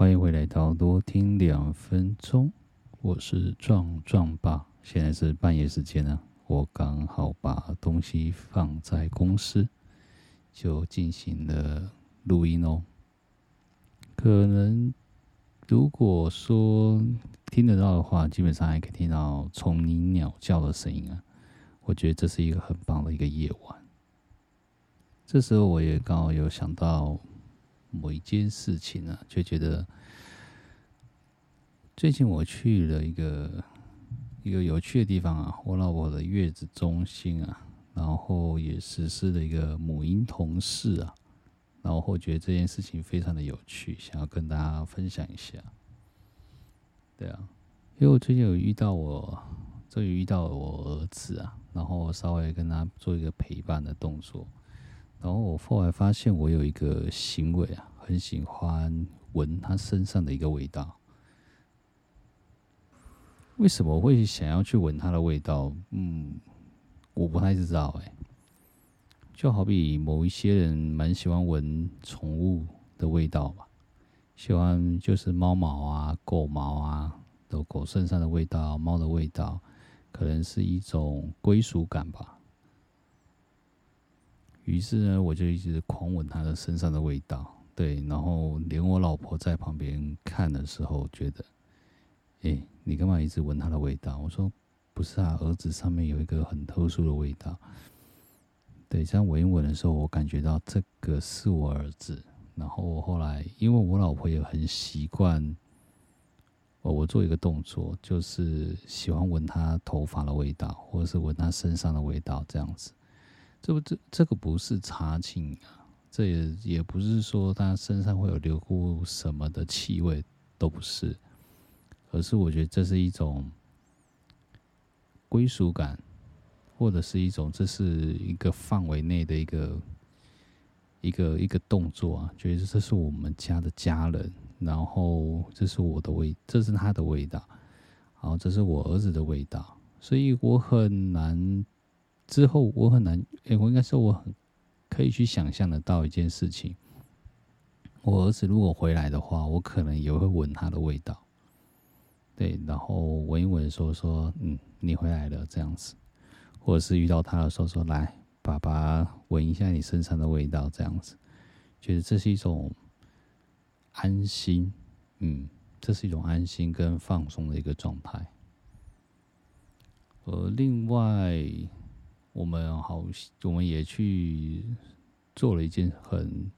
欢迎回来到多听两分钟，我是壮壮爸。现在是半夜时间呢，我刚好把东西放在公司，就进行了录音哦。可能如果说听得到的话，基本上还可以听到虫鸣鸟叫的声音啊。我觉得这是一个很棒的一个夜晚。这时候我也刚好有想到。某一件事情、啊，就觉得最近我去了一个一个有趣的地方啊，我老婆的月子中心啊，然后也实施了一个母婴同室啊，然后觉得这件事情非常的有趣，想要跟大家分享一下。对啊，因为我最近有遇到我，终于遇到我儿子啊，然后稍微跟他做一个陪伴的动作。然后我后来发现，我有一个行为啊，很喜欢闻它身上的一个味道。为什么会想要去闻它的味道？嗯，我不太知道哎。就好比某一些人蛮喜欢闻宠物的味道吧，喜欢就是猫毛啊、狗毛啊，的狗身上的味道、猫的味道，可能是一种归属感吧。于是呢，我就一直狂闻他的身上的味道，对，然后连我老婆在旁边看的时候，觉得，哎，你干嘛一直闻他的味道？我说，不是啊，儿子上面有一个很特殊的味道。对，这样闻一闻的时候，我感觉到这个是我儿子。然后我后来，因为我老婆也很习惯，我我做一个动作，就是喜欢闻他头发的味道，或者是闻他身上的味道，这样子。这不这这个不是查寝啊，这也也不是说他身上会有留过什么的气味，都不是，而是我觉得这是一种归属感，或者是一种这是一个范围内的一个一个一个动作啊，觉得这是我们家的家人，然后这是我的味，这是他的味道，然后这是我儿子的味道，所以我很难。之后我很难，哎，我应该说我很可以去想象得到一件事情。我儿子如果回来的话，我可能也会闻他的味道，对，然后闻一闻说说，嗯，你回来了这样子，或者是遇到他的时候说，来，爸爸闻一下你身上的味道这样子，觉得这是一种安心，嗯，这是一种安心跟放松的一个状态。而另外。我们好，我们也去做了一件很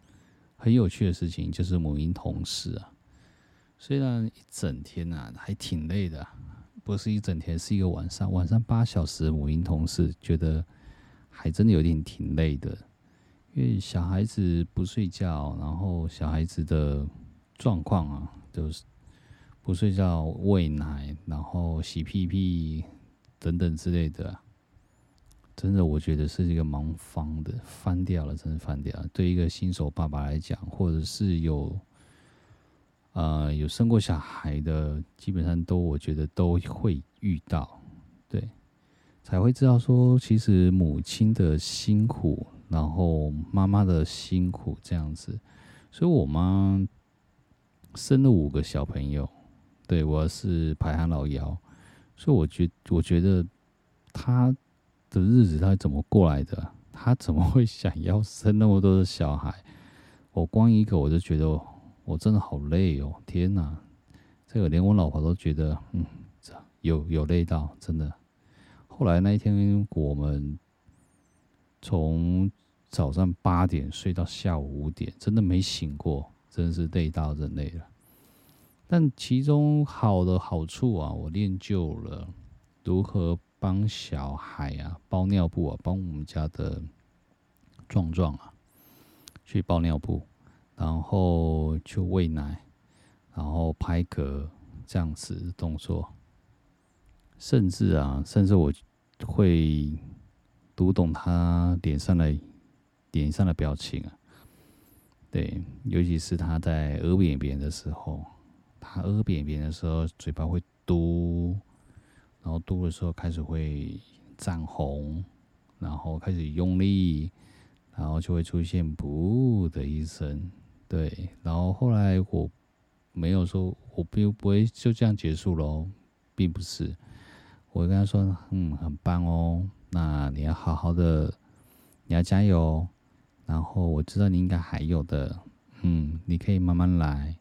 很有趣的事情，就是母婴同事啊。虽然一整天啊还挺累的，不是一整天，是一个晚上，晚上八小时母婴同事，觉得还真的有点挺累的。因为小孩子不睡觉，然后小孩子的状况啊，就是不睡觉、喂奶，然后洗屁屁等等之类的。真的，我觉得是一个蛮方的，翻掉了，真的翻掉了。对一个新手爸爸来讲，或者是有，呃，有生过小孩的，基本上都我觉得都会遇到，对，才会知道说，其实母亲的辛苦，然后妈妈的辛苦这样子。所以我妈生了五个小朋友，对，我是排行老幺，所以我觉我觉得她。的日子他怎么过来的？他怎么会想要生那么多的小孩？我光一个我就觉得我真的好累哦！天哪，这个连我老婆都觉得，嗯，有有累到，真的。后来那一天我们从早上八点睡到下午五点，真的没醒过，真是累到人累了。但其中好的好处啊，我练就了如何。帮小孩啊包尿布啊，帮我们家的壮壮啊去包尿布，然后去喂奶，然后拍嗝这样子动作，甚至啊，甚至我会读懂他脸上的脸上的表情啊，对，尤其是他在屙便便的时候，他屙便便的时候嘴巴会嘟。然后嘟的时候开始会涨红，然后开始用力，然后就会出现“噗”的一声。对，然后后来我没有说我不不会就这样结束喽，并不是。我会跟他说，嗯，很棒哦，那你要好好的，你要加油。然后我知道你应该还有的，嗯，你可以慢慢来。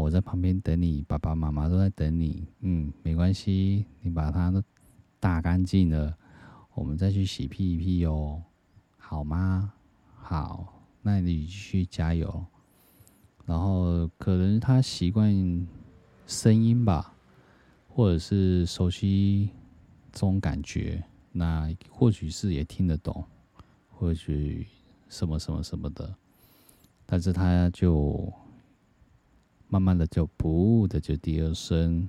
我在旁边等你，爸爸妈妈都在等你。嗯，没关系，你把它都打干净了，我们再去洗屁屁哦，好吗？好，那你继续加油。然后可能他习惯声音吧，或者是熟悉这种感觉，那或许是也听得懂，或许。什么什么什么的，但是他就慢慢的就不的就第二声，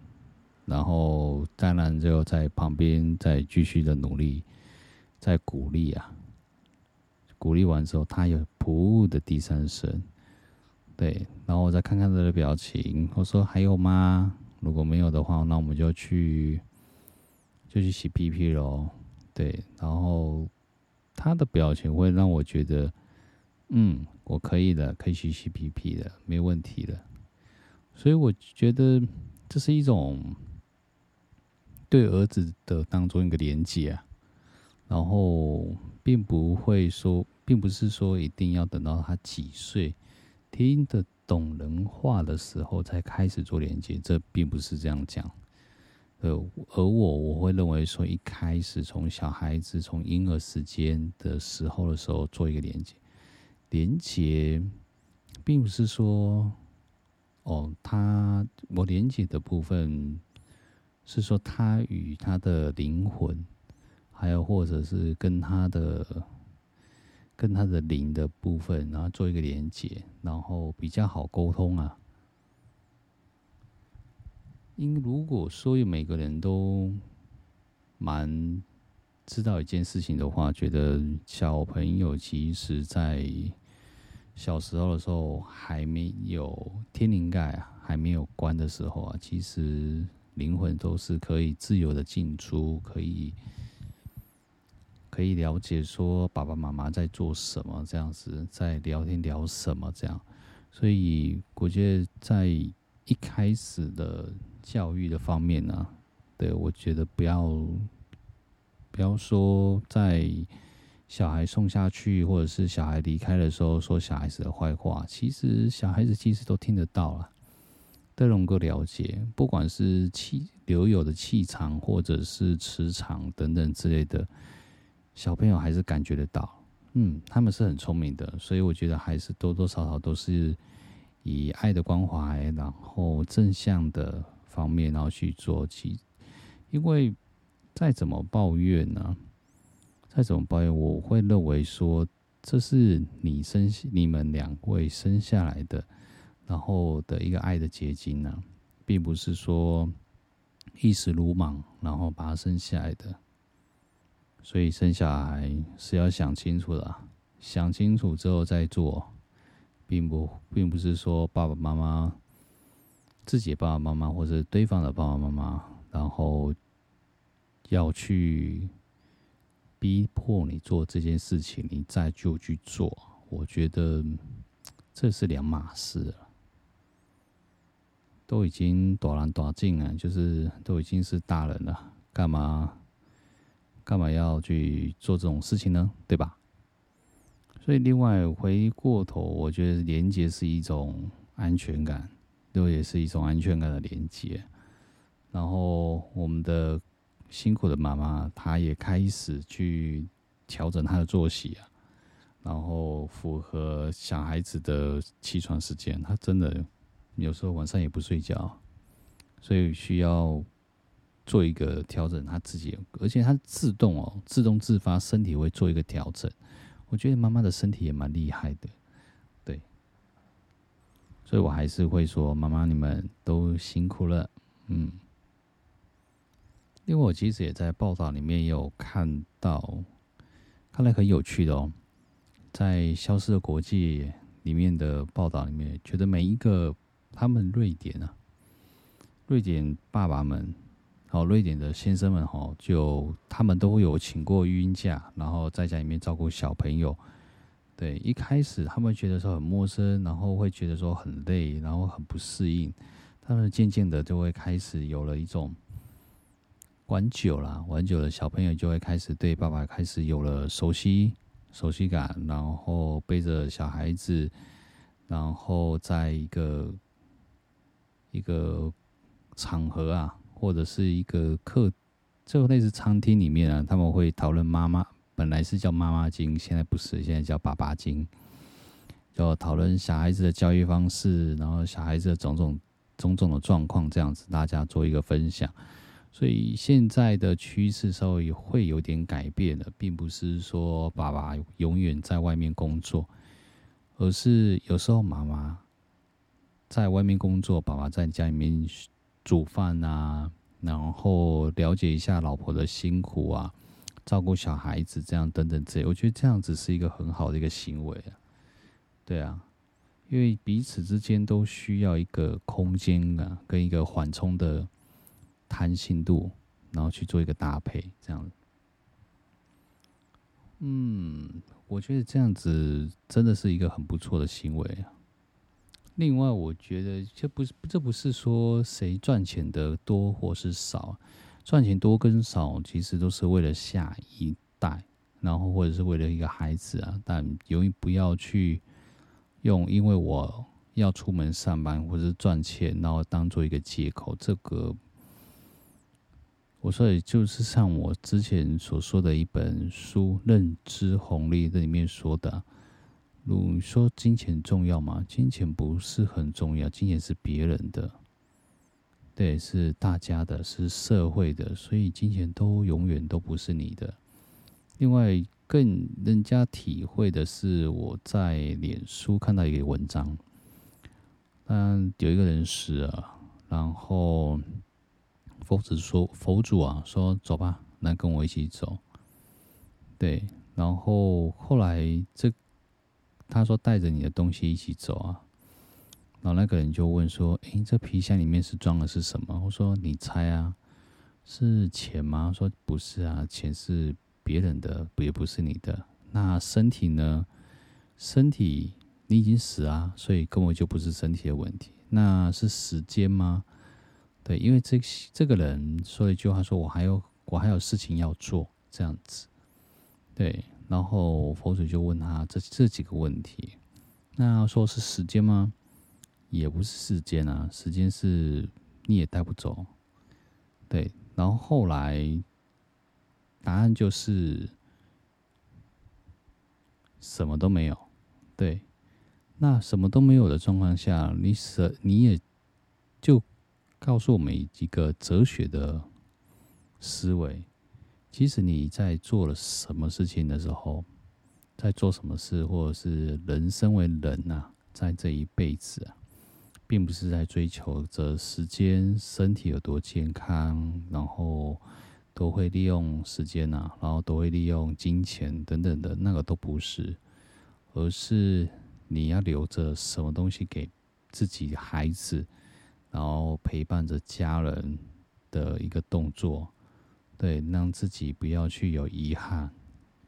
然后当然就在旁边再继续的努力，再鼓励啊，鼓励完之后他有不的第三声，对，然后我再看看他的表情，我说还有吗？如果没有的话，那我们就去就去洗屁屁喽，对，然后。他的表情会让我觉得，嗯，我可以的，可以去洗屁屁的，没问题的。所以我觉得这是一种对儿子的当中一个连接啊。然后并不会说，并不是说一定要等到他几岁听得懂人话的时候才开始做连接，这并不是这样讲。呃，而我我会认为说，一开始从小孩子从婴儿时间的时候的时候做一个连接，连接，并不是说，哦，他我连接的部分是说他与他的灵魂，还有或者是跟他的跟他的灵的部分，然后做一个连接，然后比较好沟通啊。因如果说有每个人都蛮知道一件事情的话，觉得小朋友其实，在小时候的时候还没有天灵盖啊，还没有关的时候啊，其实灵魂都是可以自由的进出，可以可以了解说爸爸妈妈在做什么，这样子在聊天聊什么这样，所以我觉得在一开始的。教育的方面呢、啊，对，我觉得不要不要说在小孩送下去，或者是小孩离开的时候说小孩子的坏话。其实小孩子其实都听得到了，都能够了解，不管是气留有的气场，或者是磁场等等之类的，小朋友还是感觉得到。嗯，他们是很聪明的，所以我觉得还是多多少少都是以爱的关怀，然后正向的。方面，然后去做起，因为再怎么抱怨呢、再怎么抱怨，我会认为说，这是你生你们两位生下来的，然后的一个爱的结晶呢、啊，并不是说一时鲁莽，然后把他生下来的。所以生下来是要想清楚的，想清楚之后再做，并不并不是说爸爸妈妈。自己爸爸妈妈，或者对方的爸爸妈妈，然后要去逼迫你做这件事情，你再就去做，我觉得这是两码事了。都已经大人大种了，就是都已经是大人了，干嘛干嘛要去做这种事情呢？对吧？所以，另外回过头，我觉得连接是一种安全感。都也是一种安全感的连接，然后我们的辛苦的妈妈，她也开始去调整她的作息啊，然后符合小孩子的起床时间。她真的有时候晚上也不睡觉，所以需要做一个调整。她自己，而且她自动哦，自动自发，身体会做一个调整。我觉得妈妈的身体也蛮厉害的。对所以我还是会说，妈妈你们都辛苦了，嗯。因为我其实也在报道里面有看到，看来很有趣的哦，在《消失的国际》里面的报道里面，觉得每一个他们瑞典啊，瑞典爸爸们，好，瑞典的先生们哈，就他们都会有请过育婴假，然后在家里面照顾小朋友。对，一开始他们觉得说很陌生，然后会觉得说很累，然后很不适应。他们渐渐的就会开始有了一种玩久了，玩久了，小朋友就会开始对爸爸开始有了熟悉熟悉感，然后背着小孩子，然后在一个一个场合啊，或者是一个客，就类似餐厅里面啊，他们会讨论妈妈。本来是叫妈妈经，现在不是，现在叫爸爸经。就讨论小孩子的教育方式，然后小孩子的种种种种的状况，这样子大家做一个分享。所以现在的趋势稍微会有点改变了，并不是说爸爸永远在外面工作，而是有时候妈妈在外面工作，爸爸在家里面煮饭啊，然后了解一下老婆的辛苦啊。照顾小孩子，这样等等这，我觉得这样子是一个很好的一个行为啊。对啊，因为彼此之间都需要一个空间啊，跟一个缓冲的弹性度，然后去做一个搭配，这样。嗯，我觉得这样子真的是一个很不错的行为啊。另外，我觉得这不是这不是说谁赚钱的多或是少。赚钱多跟少，其实都是为了下一代，然后或者是为了一个孩子啊。但永远不要去用，因为我要出门上班或者是赚钱，然后当做一个借口。这个，我说的就是像我之前所说的一本书《认知红利》这里面说的，如说金钱重要吗？金钱不是很重要，金钱是别人的。对，是大家的，是社会的，所以金钱都永远都不是你的。另外，更人家体会的是，我在脸书看到一个文章，嗯，有一个人死了，然后佛子说，佛祖啊说，走吧，来跟我一起走。对，然后后来这他说带着你的东西一起走啊。然后那个人就问说：“诶，这皮箱里面是装的是什么？”我说：“你猜啊，是钱吗？”说：“不是啊，钱是别人的，也不是你的。那身体呢？身体你已经死啊，所以根本就不是身体的问题。那是时间吗？对，因为这这个人说了一句话，说我还有我还有事情要做，这样子。对，然后佛祖就问他这这几个问题。那说是时间吗？”也不是时间啊，时间是你也带不走，对。然后后来答案就是什么都没有，对。那什么都没有的状况下，你舍你也就告诉我们一个哲学的思维。其实你在做了什么事情的时候，在做什么事，或者是人生为人呐、啊，在这一辈子啊。并不是在追求着时间、身体有多健康，然后都会利用时间呐，然后都会利用金钱等等的，那个都不是，而是你要留着什么东西给自己孩子，然后陪伴着家人的一个动作，对，让自己不要去有遗憾，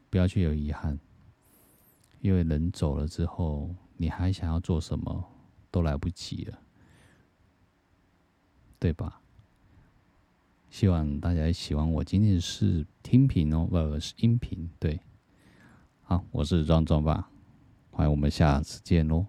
不要去有遗憾，因为人走了之后，你还想要做什么？都来不及了，对吧？希望大家喜欢我今天是听频哦，不是音频。对，好，我是壮壮爸，欢迎我们下次见喽。